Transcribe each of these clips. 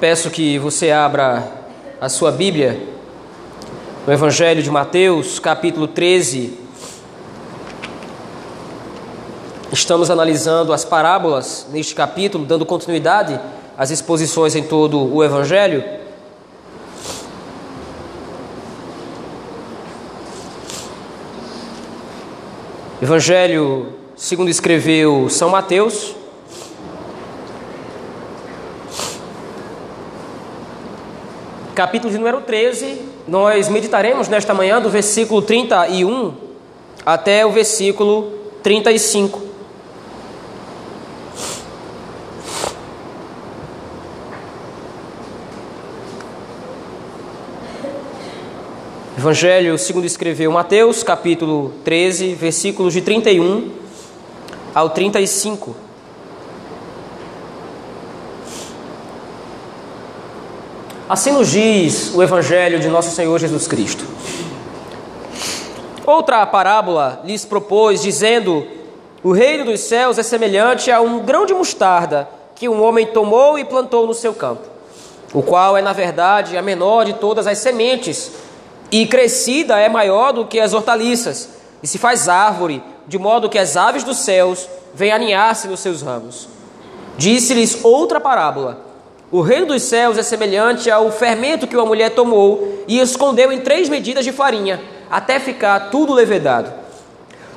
Peço que você abra a sua Bíblia no Evangelho de Mateus, capítulo 13. Estamos analisando as parábolas neste capítulo, dando continuidade às exposições em todo o Evangelho. Evangelho segundo escreveu São Mateus, capítulo de número 13, nós meditaremos nesta manhã do versículo 31 até o versículo 35. Evangelho segundo escreveu Mateus, capítulo 13, versículos de 31 ao 35. Assim nos diz o Evangelho de nosso Senhor Jesus Cristo. Outra parábola lhes propôs, dizendo: O reino dos céus é semelhante a um grão de mostarda que um homem tomou e plantou no seu campo, o qual é, na verdade, a menor de todas as sementes, e crescida é maior do que as hortaliças, e se faz árvore, de modo que as aves dos céus vêm aninhar-se nos seus ramos. Disse-lhes outra parábola o reino dos céus é semelhante ao fermento que uma mulher tomou e escondeu em três medidas de farinha, até ficar tudo levedado.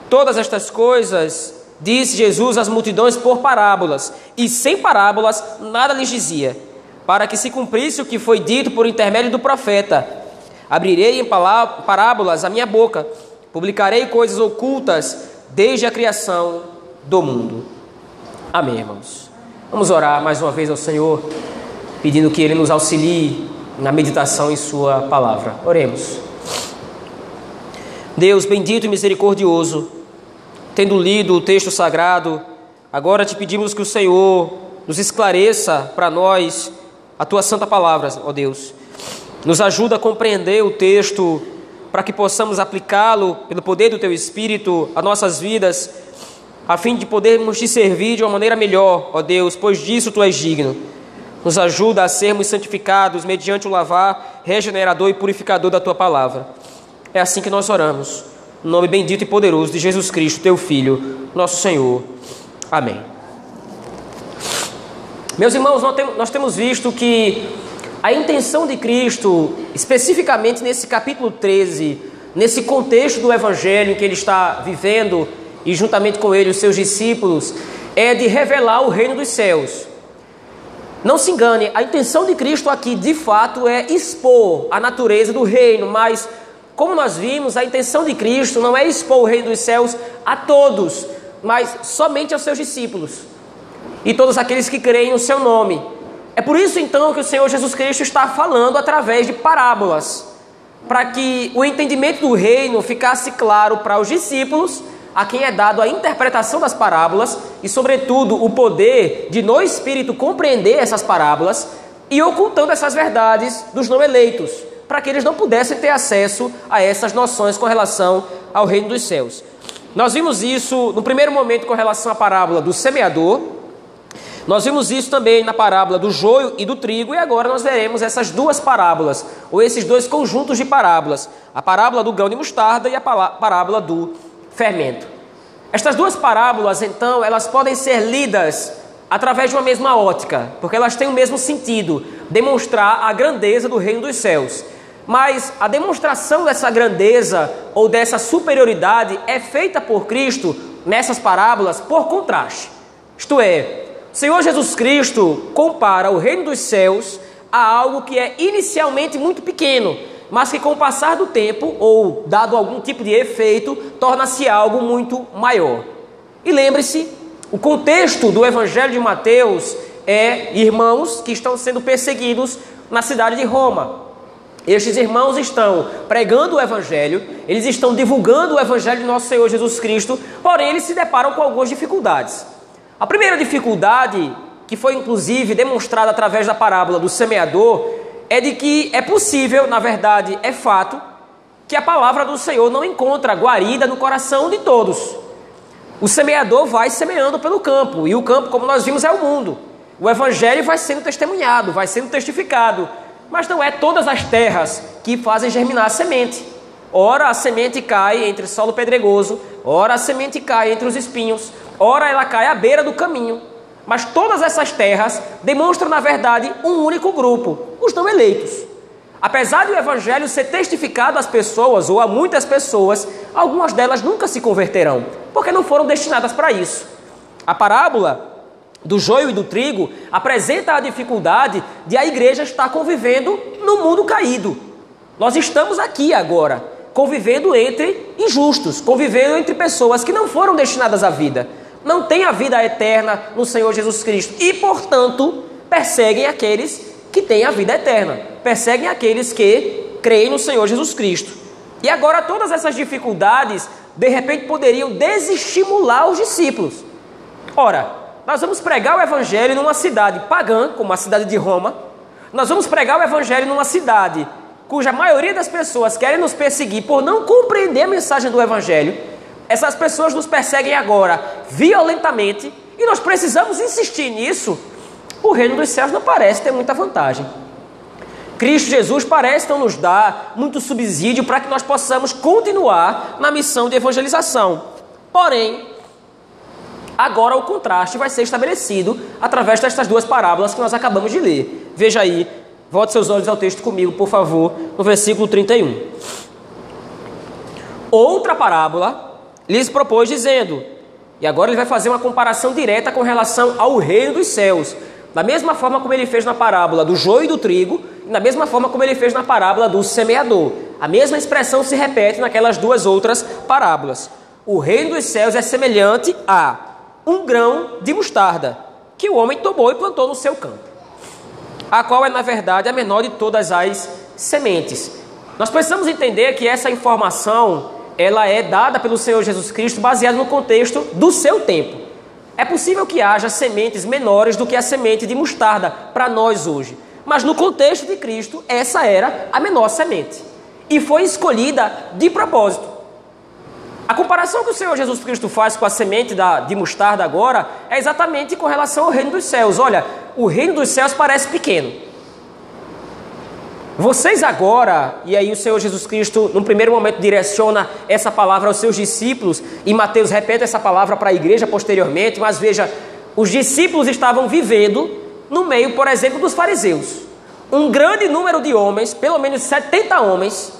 Todas estas coisas disse Jesus às multidões por parábolas, e sem parábolas nada lhes dizia, para que se cumprisse o que foi dito por intermédio do profeta: Abrirei em parábolas a minha boca, publicarei coisas ocultas desde a criação do mundo. Amém, irmãos. Vamos orar mais uma vez ao Senhor pedindo que Ele nos auxilie na meditação em Sua palavra. Oremos. Deus bendito e misericordioso, tendo lido o texto sagrado, agora te pedimos que o Senhor nos esclareça para nós a tua santa palavra, ó Deus. Nos ajuda a compreender o texto para que possamos aplicá-lo pelo poder do teu Espírito a nossas vidas, a fim de podermos te servir de uma maneira melhor, ó Deus, pois disso tu és digno. Nos ajuda a sermos santificados mediante o lavar regenerador e purificador da tua palavra. É assim que nós oramos. No nome bendito e poderoso de Jesus Cristo, teu Filho, nosso Senhor. Amém. Meus irmãos, nós temos visto que a intenção de Cristo, especificamente nesse capítulo 13, nesse contexto do Evangelho em que ele está vivendo e juntamente com ele os seus discípulos, é de revelar o reino dos céus. Não se engane, a intenção de Cristo aqui de fato é expor a natureza do reino, mas como nós vimos, a intenção de Cristo não é expor o reino dos céus a todos, mas somente aos seus discípulos e todos aqueles que creem no seu nome. É por isso então que o Senhor Jesus Cristo está falando através de parábolas, para que o entendimento do reino ficasse claro para os discípulos a quem é dado a interpretação das parábolas e, sobretudo, o poder de no espírito compreender essas parábolas e ocultando essas verdades dos não eleitos, para que eles não pudessem ter acesso a essas noções com relação ao reino dos céus. Nós vimos isso no primeiro momento com relação à parábola do semeador, nós vimos isso também na parábola do joio e do trigo, e agora nós veremos essas duas parábolas, ou esses dois conjuntos de parábolas: a parábola do grão de mostarda e a parábola do fermento. Estas duas parábolas, então, elas podem ser lidas através de uma mesma ótica, porque elas têm o mesmo sentido, demonstrar a grandeza do reino dos céus. Mas a demonstração dessa grandeza ou dessa superioridade é feita por Cristo nessas parábolas por contraste. Isto é, o Senhor Jesus Cristo compara o reino dos céus a algo que é inicialmente muito pequeno, mas que com o passar do tempo, ou dado algum tipo de efeito, torna-se algo muito maior. E lembre-se, o contexto do Evangelho de Mateus é irmãos que estão sendo perseguidos na cidade de Roma. Estes irmãos estão pregando o Evangelho, eles estão divulgando o Evangelho de nosso Senhor Jesus Cristo, porém eles se deparam com algumas dificuldades. A primeira dificuldade, que foi inclusive demonstrada através da parábola do semeador, é de que é possível, na verdade, é fato, que a palavra do Senhor não encontra guarida no coração de todos. O semeador vai semeando pelo campo, e o campo, como nós vimos, é o mundo. O evangelho vai sendo testemunhado, vai sendo testificado, mas não é todas as terras que fazem germinar a semente. Ora a semente cai entre solo pedregoso, ora a semente cai entre os espinhos, ora ela cai à beira do caminho. Mas todas essas terras demonstram, na verdade, um único grupo, os não eleitos. Apesar de o evangelho ser testificado às pessoas ou a muitas pessoas, algumas delas nunca se converterão, porque não foram destinadas para isso. A parábola do joio e do trigo apresenta a dificuldade de a igreja estar convivendo no mundo caído. Nós estamos aqui agora, convivendo entre injustos, convivendo entre pessoas que não foram destinadas à vida, não têm a vida eterna no Senhor Jesus Cristo e, portanto, perseguem aqueles que têm a vida eterna, perseguem aqueles que creem no Senhor Jesus Cristo. E agora todas essas dificuldades, de repente, poderiam desestimular os discípulos. Ora, nós vamos pregar o Evangelho numa cidade pagã, como a cidade de Roma, nós vamos pregar o Evangelho numa cidade cuja maioria das pessoas querem nos perseguir por não compreender a mensagem do Evangelho. Essas pessoas nos perseguem agora violentamente e nós precisamos insistir nisso o reino dos céus não parece ter muita vantagem. Cristo Jesus parece não nos dar muito subsídio para que nós possamos continuar na missão de evangelização. Porém, agora o contraste vai ser estabelecido através destas duas parábolas que nós acabamos de ler. Veja aí, volte seus olhos ao texto comigo, por favor, no versículo 31. Outra parábola lhes propôs dizendo, e agora ele vai fazer uma comparação direta com relação ao reino dos céus. Da mesma forma como ele fez na parábola do joio e do trigo, e da mesma forma como ele fez na parábola do semeador. A mesma expressão se repete naquelas duas outras parábolas. O reino dos céus é semelhante a um grão de mostarda que o homem tomou e plantou no seu campo, a qual é, na verdade, a menor de todas as sementes. Nós precisamos entender que essa informação ela é dada pelo Senhor Jesus Cristo baseada no contexto do seu tempo. É possível que haja sementes menores do que a semente de mostarda para nós hoje, mas no contexto de Cristo, essa era a menor semente e foi escolhida de propósito. A comparação que o Senhor Jesus Cristo faz com a semente da, de mostarda agora é exatamente com relação ao reino dos céus. Olha, o reino dos céus parece pequeno, vocês agora, e aí o Senhor Jesus Cristo, num primeiro momento, direciona essa palavra aos seus discípulos, e Mateus repete essa palavra para a igreja posteriormente, mas veja, os discípulos estavam vivendo no meio, por exemplo, dos fariseus. Um grande número de homens, pelo menos 70 homens,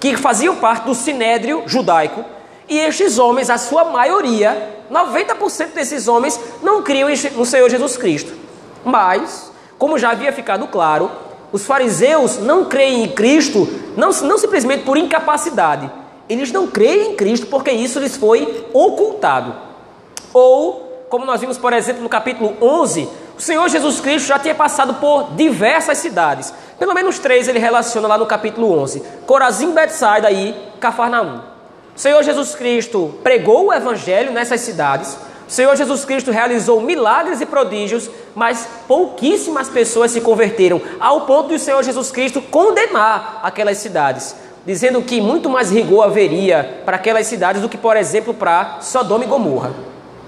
que faziam parte do sinédrio judaico, e estes homens, a sua maioria, 90% desses homens, não criam no Senhor Jesus Cristo. Mas, como já havia ficado claro, os fariseus não creem em Cristo, não, não simplesmente por incapacidade, eles não creem em Cristo porque isso lhes foi ocultado. Ou, como nós vimos, por exemplo, no capítulo 11, o Senhor Jesus Cristo já tinha passado por diversas cidades. Pelo menos três ele relaciona lá no capítulo 11: Corazim, Betsaida e Cafarnaum. O Senhor Jesus Cristo pregou o evangelho nessas cidades. O Senhor Jesus Cristo realizou milagres e prodígios, mas pouquíssimas pessoas se converteram, ao ponto de o Senhor Jesus Cristo condenar aquelas cidades, dizendo que muito mais rigor haveria para aquelas cidades do que, por exemplo, para Sodoma e Gomorra.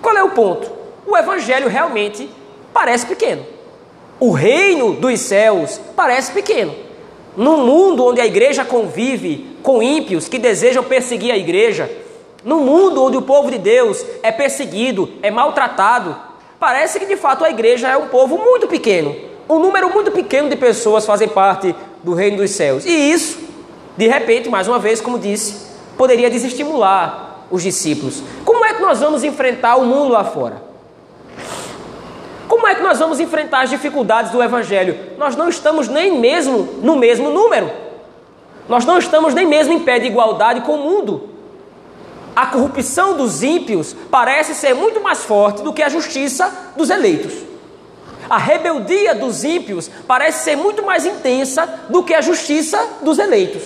Qual é o ponto? O evangelho realmente parece pequeno. O reino dos céus parece pequeno. Num mundo onde a igreja convive com ímpios que desejam perseguir a igreja, no mundo onde o povo de Deus é perseguido, é maltratado, parece que de fato a igreja é um povo muito pequeno. Um número muito pequeno de pessoas fazem parte do reino dos céus. E isso, de repente, mais uma vez, como disse, poderia desestimular os discípulos. Como é que nós vamos enfrentar o mundo lá fora? Como é que nós vamos enfrentar as dificuldades do evangelho? Nós não estamos nem mesmo no mesmo número. Nós não estamos nem mesmo em pé de igualdade com o mundo a corrupção dos ímpios parece ser muito mais forte do que a justiça dos eleitos. A rebeldia dos ímpios parece ser muito mais intensa do que a justiça dos eleitos.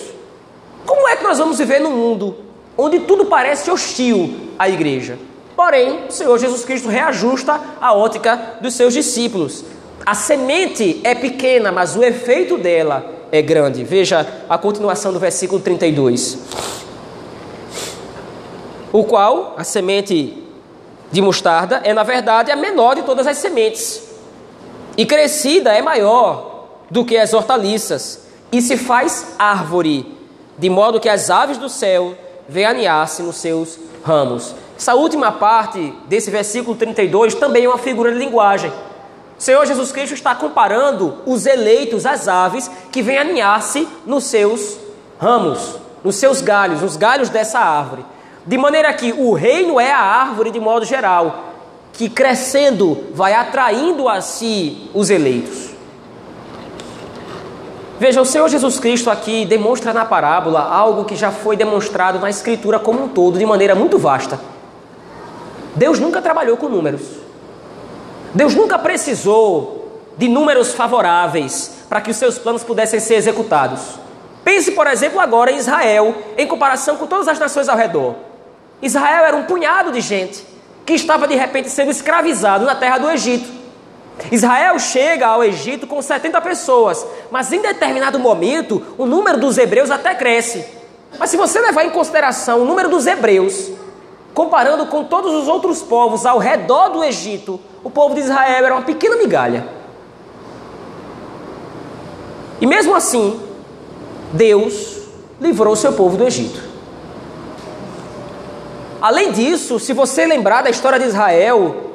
Como é que nós vamos viver num mundo onde tudo parece hostil à igreja? Porém, o Senhor Jesus Cristo reajusta a ótica dos seus discípulos. A semente é pequena, mas o efeito dela é grande. Veja a continuação do versículo 32 o qual a semente de mostarda é, na verdade, a menor de todas as sementes. e crescida é maior do que as hortaliças, e se faz árvore, de modo que as aves do céu aninhar-se nos seus ramos. Essa última parte desse versículo 32 também é uma figura de linguagem. O Senhor Jesus Cristo está comparando os eleitos às aves que vêm aninhar-se nos seus ramos, nos seus galhos, nos galhos dessa árvore. De maneira que o reino é a árvore de modo geral, que crescendo vai atraindo a si os eleitos. Veja, o Senhor Jesus Cristo aqui demonstra na parábola algo que já foi demonstrado na Escritura como um todo, de maneira muito vasta. Deus nunca trabalhou com números. Deus nunca precisou de números favoráveis para que os seus planos pudessem ser executados. Pense, por exemplo, agora em Israel, em comparação com todas as nações ao redor. Israel era um punhado de gente que estava de repente sendo escravizado na terra do Egito. Israel chega ao Egito com 70 pessoas, mas em determinado momento o número dos hebreus até cresce. Mas se você levar em consideração o número dos hebreus, comparando com todos os outros povos ao redor do Egito, o povo de Israel era uma pequena migalha. E mesmo assim, Deus livrou seu povo do Egito. Além disso, se você lembrar da história de Israel,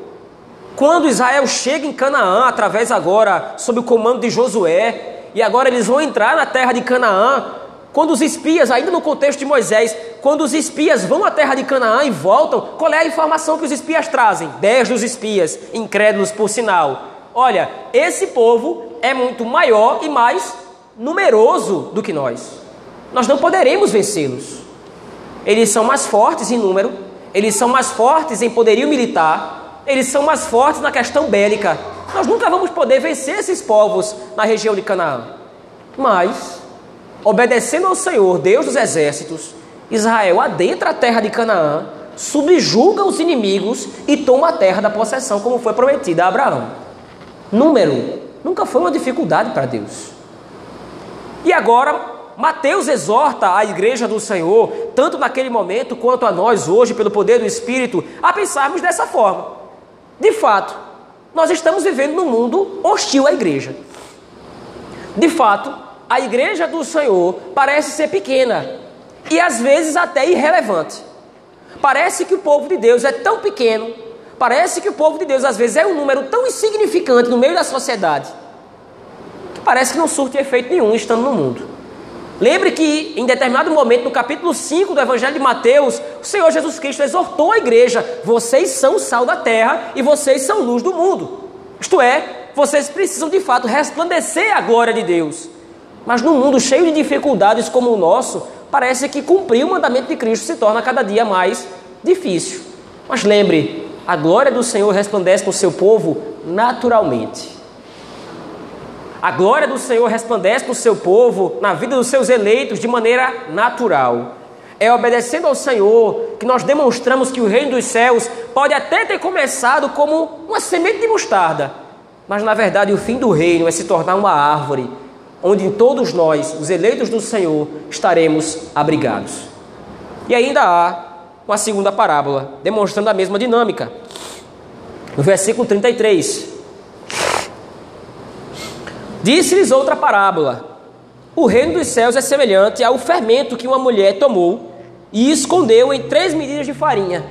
quando Israel chega em Canaã, através agora sob o comando de Josué, e agora eles vão entrar na terra de Canaã, quando os espias, ainda no contexto de Moisés, quando os espias vão à terra de Canaã e voltam, qual é a informação que os espias trazem? Dez dos espias, incrédulos por sinal. Olha, esse povo é muito maior e mais numeroso do que nós. Nós não poderemos vencê-los. Eles são mais fortes em número, eles são mais fortes em poderio militar, eles são mais fortes na questão bélica. Nós nunca vamos poder vencer esses povos na região de Canaã. Mas, obedecendo ao Senhor, Deus dos exércitos, Israel adentra a terra de Canaã, subjuga os inimigos e toma a terra da possessão, como foi prometida a Abraão. Número nunca foi uma dificuldade para Deus. E agora, Mateus exorta a igreja do Senhor, tanto naquele momento quanto a nós hoje, pelo poder do Espírito, a pensarmos dessa forma. De fato, nós estamos vivendo num mundo hostil à igreja. De fato, a igreja do Senhor parece ser pequena e às vezes até irrelevante. Parece que o povo de Deus é tão pequeno, parece que o povo de Deus às vezes é um número tão insignificante no meio da sociedade, que parece que não surte efeito nenhum estando no mundo. Lembre que em determinado momento, no capítulo 5 do Evangelho de Mateus, o Senhor Jesus Cristo exortou a igreja: vocês são o sal da terra e vocês são luz do mundo. Isto é, vocês precisam de fato resplandecer a glória de Deus. Mas num mundo cheio de dificuldades como o nosso, parece que cumprir o mandamento de Cristo se torna cada dia mais difícil. Mas lembre, a glória do Senhor resplandece no seu povo naturalmente. A glória do Senhor resplandece no seu povo, na vida dos seus eleitos, de maneira natural. É obedecendo ao Senhor que nós demonstramos que o reino dos céus pode até ter começado como uma semente de mostarda, mas na verdade o fim do reino é se tornar uma árvore, onde todos nós, os eleitos do Senhor, estaremos abrigados. E ainda há uma segunda parábola, demonstrando a mesma dinâmica. No versículo 33. Disse-lhes outra parábola: O reino dos céus é semelhante ao fermento que uma mulher tomou e escondeu em três medidas de farinha,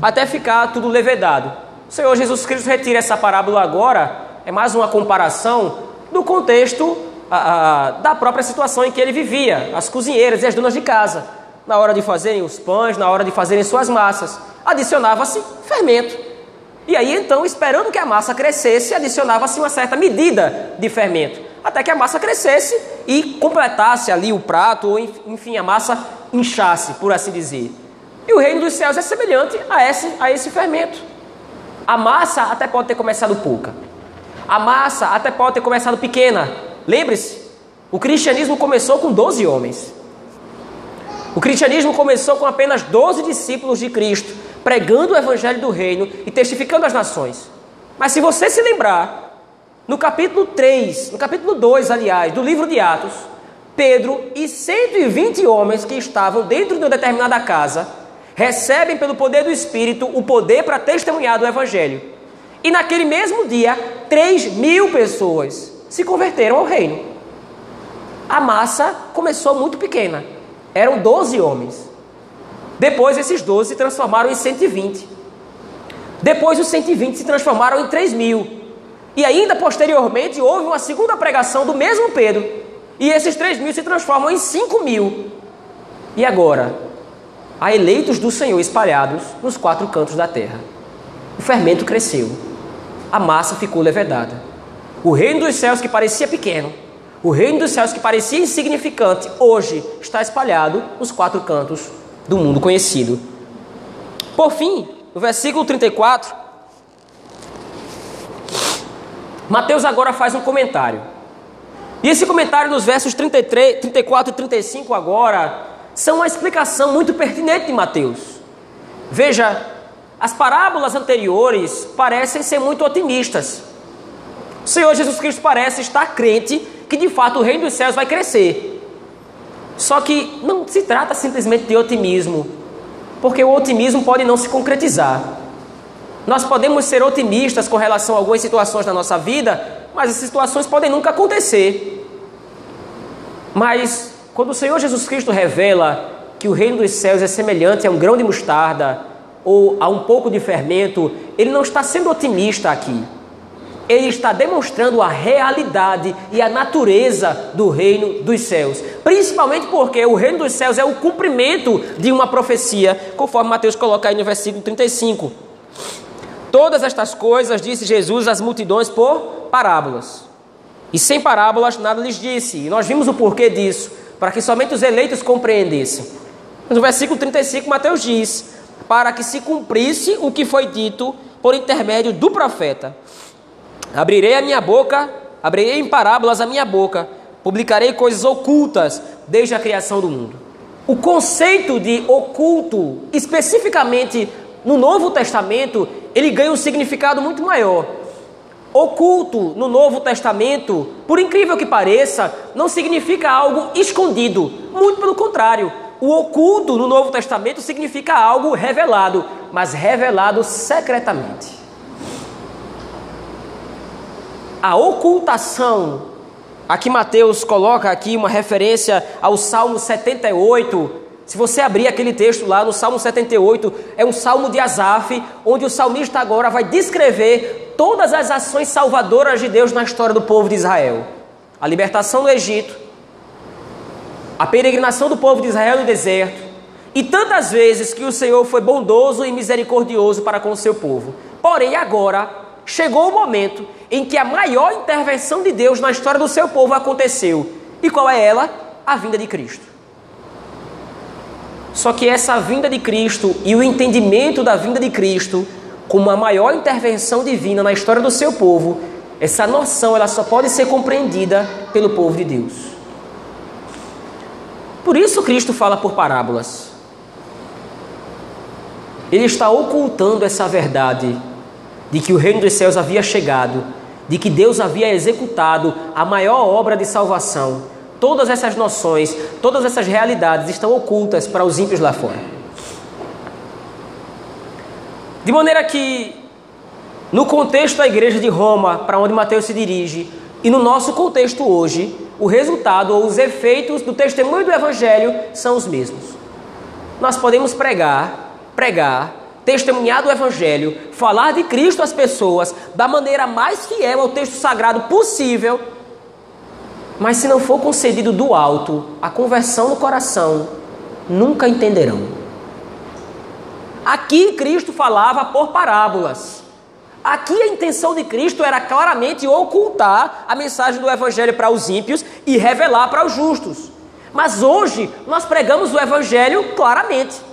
até ficar tudo levedado. O Senhor Jesus Cristo retira essa parábola agora, é mais uma comparação do contexto a, a, da própria situação em que ele vivia, as cozinheiras e as donas de casa. Na hora de fazerem os pães, na hora de fazerem suas massas, adicionava-se fermento. E aí então, esperando que a massa crescesse, adicionava-se uma certa medida de fermento, até que a massa crescesse e completasse ali o prato, ou enfim, a massa inchasse, por assim dizer. E o reino dos céus é semelhante a esse, a esse fermento. A massa até pode ter começado pouca. A massa até pode ter começado pequena. Lembre-se, o cristianismo começou com 12 homens. O cristianismo começou com apenas 12 discípulos de Cristo pregando o evangelho do reino e testificando às nações. Mas se você se lembrar, no capítulo 3, no capítulo 2, aliás, do livro de Atos, Pedro e 120 homens que estavam dentro de uma determinada casa recebem pelo poder do Espírito o poder para testemunhar do evangelho. E naquele mesmo dia, 3 mil pessoas se converteram ao reino. A massa começou muito pequena, eram 12 homens. Depois, esses 12 se transformaram em 120. Depois, os 120 se transformaram em 3 mil. E ainda posteriormente, houve uma segunda pregação do mesmo Pedro. E esses 3 mil se transformam em 5 mil. E agora? Há eleitos do Senhor espalhados nos quatro cantos da terra. O fermento cresceu a massa ficou levedada. O reino dos céus que parecia pequeno, o reino dos céus que parecia insignificante, hoje está espalhado nos quatro cantos do mundo conhecido. Por fim, no versículo 34, Mateus agora faz um comentário. E esse comentário nos versos 33, 34 e 35 agora são uma explicação muito pertinente de Mateus. Veja, as parábolas anteriores parecem ser muito otimistas. O Senhor Jesus Cristo parece estar crente que de fato o reino dos céus vai crescer. Só que não se trata simplesmente de otimismo, porque o otimismo pode não se concretizar. Nós podemos ser otimistas com relação a algumas situações na nossa vida, mas as situações podem nunca acontecer. Mas quando o Senhor Jesus Cristo revela que o reino dos céus é semelhante a um grão de mostarda, ou a um pouco de fermento, ele não está sendo otimista aqui. Ele está demonstrando a realidade e a natureza do reino dos céus. Principalmente porque o reino dos céus é o cumprimento de uma profecia, conforme Mateus coloca aí no versículo 35. Todas estas coisas disse Jesus às multidões por parábolas. E sem parábolas nada lhes disse. E nós vimos o porquê disso, para que somente os eleitos compreendessem. No versículo 35, Mateus diz: para que se cumprisse o que foi dito por intermédio do profeta. Abrirei a minha boca, abrirei em parábolas a minha boca, publicarei coisas ocultas desde a criação do mundo. O conceito de oculto, especificamente no Novo Testamento, ele ganha um significado muito maior. Oculto no Novo Testamento, por incrível que pareça, não significa algo escondido, muito pelo contrário o oculto no Novo Testamento significa algo revelado, mas revelado secretamente. A ocultação, aqui Mateus coloca aqui uma referência ao Salmo 78. Se você abrir aquele texto lá no Salmo 78, é um salmo de Asaf, onde o salmista agora vai descrever todas as ações salvadoras de Deus na história do povo de Israel. A libertação do Egito, a peregrinação do povo de Israel no deserto, e tantas vezes que o Senhor foi bondoso e misericordioso para com o seu povo. Porém, agora chegou o momento em que a maior intervenção de Deus na história do seu povo aconteceu. E qual é ela? A vinda de Cristo. Só que essa vinda de Cristo e o entendimento da vinda de Cristo como a maior intervenção divina na história do seu povo, essa noção ela só pode ser compreendida pelo povo de Deus. Por isso Cristo fala por parábolas. Ele está ocultando essa verdade de que o reino dos céus havia chegado, de que Deus havia executado a maior obra de salvação. Todas essas noções, todas essas realidades estão ocultas para os ímpios lá fora. De maneira que, no contexto da igreja de Roma, para onde Mateus se dirige, e no nosso contexto hoje, o resultado ou os efeitos do testemunho do Evangelho são os mesmos. Nós podemos pregar, pregar, testemunhar do Evangelho, falar de Cristo às pessoas da maneira mais fiel ao texto sagrado possível, mas se não for concedido do alto a conversão no coração, nunca entenderão. Aqui Cristo falava por parábolas. Aqui a intenção de Cristo era claramente ocultar a mensagem do Evangelho para os ímpios e revelar para os justos. Mas hoje nós pregamos o Evangelho claramente.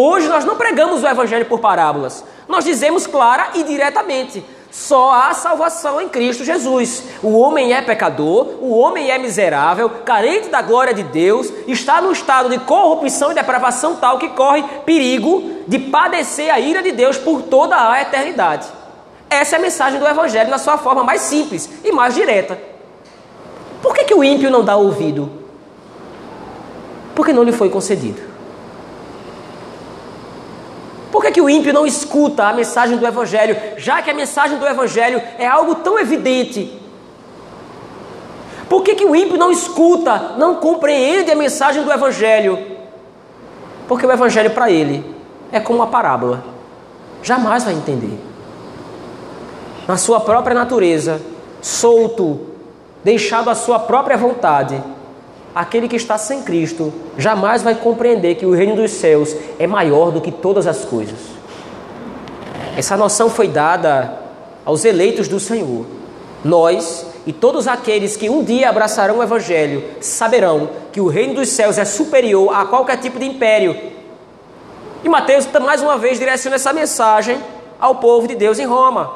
Hoje nós não pregamos o Evangelho por parábolas. Nós dizemos clara e diretamente: só há salvação em Cristo Jesus. O homem é pecador, o homem é miserável, carente da glória de Deus, está no estado de corrupção e depravação tal que corre perigo de padecer a ira de Deus por toda a eternidade. Essa é a mensagem do Evangelho na sua forma mais simples e mais direta. Por que, que o ímpio não dá ouvido? Porque não lhe foi concedido. Por que, o ímpio não escuta a mensagem do Evangelho, já que a mensagem do Evangelho é algo tão evidente? Por que, que o ímpio não escuta, não compreende a mensagem do Evangelho? Porque o Evangelho para ele é como uma parábola, jamais vai entender. Na sua própria natureza, solto, deixado à sua própria vontade, aquele que está sem Cristo jamais vai compreender que o reino dos céus é maior do que todas as coisas. Essa noção foi dada aos eleitos do Senhor. Nós e todos aqueles que um dia abraçarão o Evangelho saberão que o reino dos céus é superior a qualquer tipo de império. E Mateus, mais uma vez, direciona essa mensagem ao povo de Deus em Roma.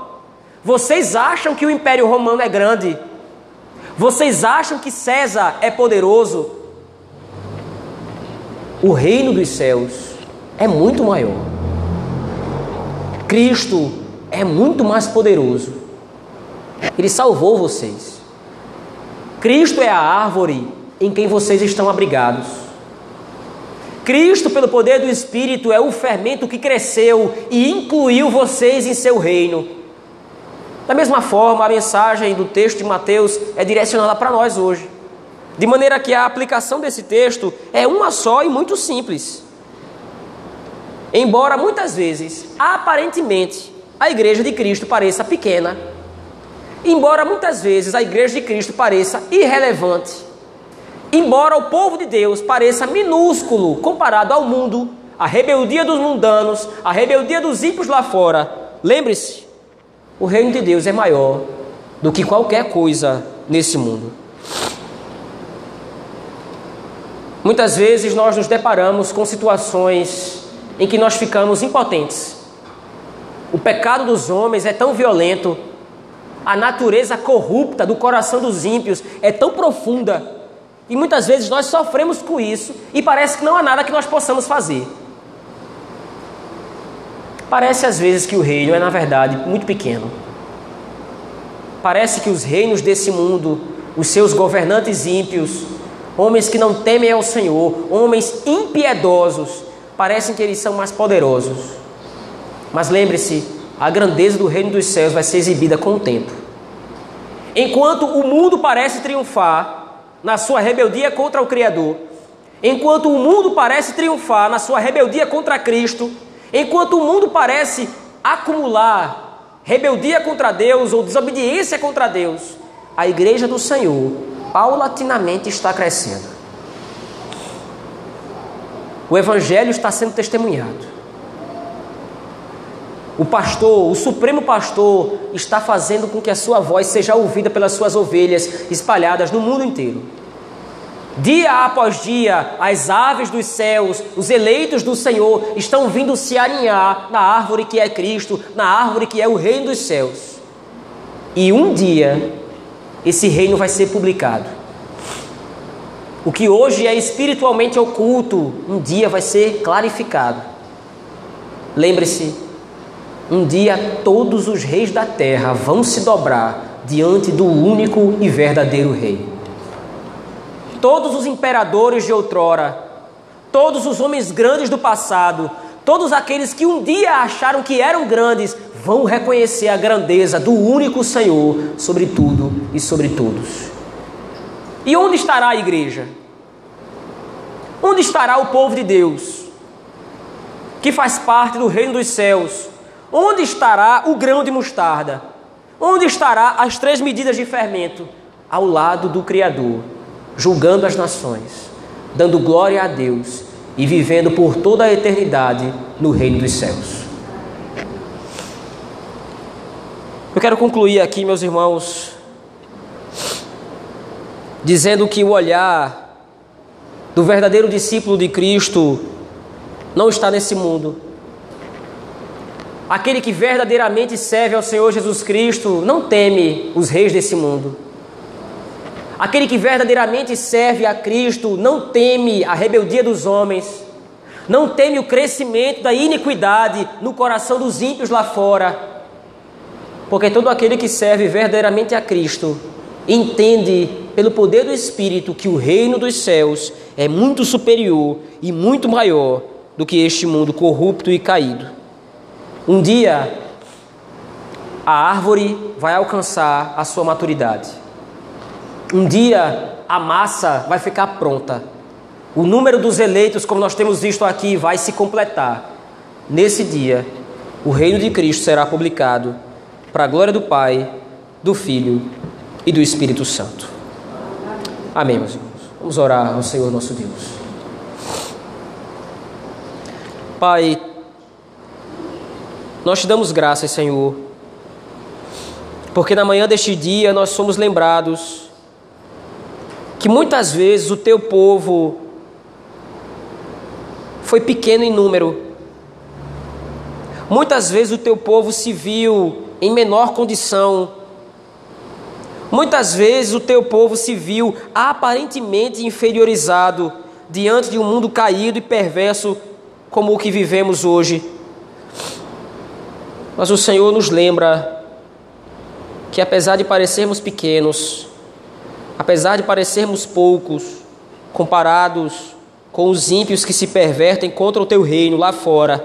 Vocês acham que o império romano é grande? Vocês acham que César é poderoso? O reino dos céus é muito maior. Cristo é muito mais poderoso. Ele salvou vocês. Cristo é a árvore em quem vocês estão abrigados. Cristo, pelo poder do Espírito, é o fermento que cresceu e incluiu vocês em seu reino. Da mesma forma, a mensagem do texto de Mateus é direcionada para nós hoje. De maneira que a aplicação desse texto é uma só e muito simples. Embora muitas vezes, aparentemente, a igreja de Cristo pareça pequena, embora muitas vezes a igreja de Cristo pareça irrelevante, embora o povo de Deus pareça minúsculo comparado ao mundo, a rebeldia dos mundanos, a rebeldia dos ímpios lá fora, lembre-se, o reino de Deus é maior do que qualquer coisa nesse mundo. Muitas vezes nós nos deparamos com situações em que nós ficamos impotentes. O pecado dos homens é tão violento, a natureza corrupta do coração dos ímpios é tão profunda, e muitas vezes nós sofremos com isso e parece que não há nada que nós possamos fazer. Parece às vezes que o reino é, na verdade, muito pequeno. Parece que os reinos desse mundo, os seus governantes ímpios, homens que não temem ao Senhor, homens impiedosos, parecem que eles são mais poderosos. Mas lembre-se, a grandeza do reino dos céus vai ser exibida com o tempo. Enquanto o mundo parece triunfar na sua rebeldia contra o Criador, enquanto o mundo parece triunfar na sua rebeldia contra Cristo, Enquanto o mundo parece acumular rebeldia contra Deus ou desobediência contra Deus, a igreja do Senhor paulatinamente está crescendo. O evangelho está sendo testemunhado. O pastor, o supremo pastor, está fazendo com que a sua voz seja ouvida pelas suas ovelhas espalhadas no mundo inteiro. Dia após dia, as aves dos céus, os eleitos do Senhor, estão vindo se alinhar na árvore que é Cristo, na árvore que é o reino dos céus. E um dia, esse reino vai ser publicado. O que hoje é espiritualmente oculto, um dia vai ser clarificado. Lembre-se, um dia todos os reis da terra vão se dobrar diante do único e verdadeiro Rei todos os imperadores de outrora, todos os homens grandes do passado, todos aqueles que um dia acharam que eram grandes, vão reconhecer a grandeza do único Senhor sobre tudo e sobre todos. E onde estará a igreja? Onde estará o povo de Deus, que faz parte do reino dos céus? Onde estará o grão de mostarda? Onde estará as três medidas de fermento? Ao lado do Criador julgando as nações, dando glória a Deus e vivendo por toda a eternidade no reino dos céus. Eu quero concluir aqui, meus irmãos, dizendo que o olhar do verdadeiro discípulo de Cristo não está nesse mundo. Aquele que verdadeiramente serve ao Senhor Jesus Cristo não teme os reis desse mundo. Aquele que verdadeiramente serve a Cristo não teme a rebeldia dos homens, não teme o crescimento da iniquidade no coração dos ímpios lá fora, porque todo aquele que serve verdadeiramente a Cristo entende, pelo poder do Espírito, que o reino dos céus é muito superior e muito maior do que este mundo corrupto e caído. Um dia, a árvore vai alcançar a sua maturidade. Um dia, a massa vai ficar pronta. O número dos eleitos, como nós temos visto aqui, vai se completar. Nesse dia, o reino de Cristo será publicado para a glória do Pai, do Filho e do Espírito Santo. Amém, meus irmãos. Vamos orar ao Senhor nosso Deus. Pai, nós te damos graças, Senhor, porque na manhã deste dia nós somos lembrados que muitas vezes o teu povo foi pequeno em número. Muitas vezes o teu povo se viu em menor condição. Muitas vezes o teu povo se viu aparentemente inferiorizado diante de um mundo caído e perverso como o que vivemos hoje. Mas o Senhor nos lembra que apesar de parecermos pequenos, apesar de parecermos poucos, comparados com os ímpios que se pervertem contra o teu reino lá fora,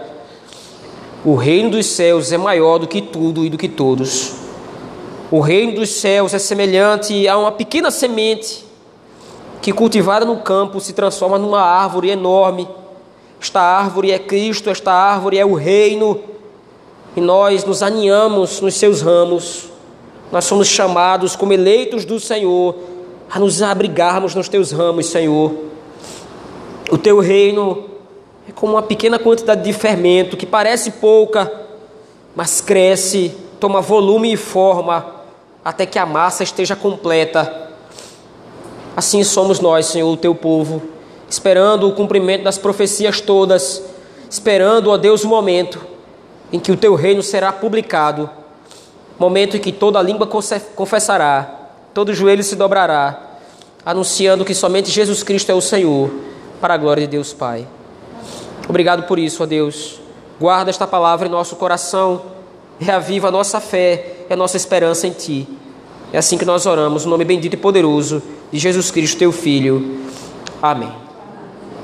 o reino dos céus é maior do que tudo e do que todos. O reino dos céus é semelhante a uma pequena semente que, cultivada no campo, se transforma numa árvore enorme esta árvore é Cristo, esta árvore é o reino, e nós nos aninhamos nos seus ramos. Nós somos chamados como eleitos do Senhor a nos abrigarmos nos teus ramos, Senhor. O teu reino é como uma pequena quantidade de fermento que parece pouca, mas cresce, toma volume e forma até que a massa esteja completa. Assim somos nós, Senhor, o teu povo esperando o cumprimento das profecias todas, esperando, ó Deus, o momento em que o teu reino será publicado, momento em que toda língua confessará, todo joelho se dobrará, anunciando que somente Jesus Cristo é o Senhor, para a glória de Deus Pai. Obrigado por isso, ó Deus. Guarda esta palavra em nosso coração, reaviva a nossa fé e a nossa esperança em Ti. É assim que nós oramos, no nome bendito e poderoso de Jesus Cristo, Teu Filho. Amém.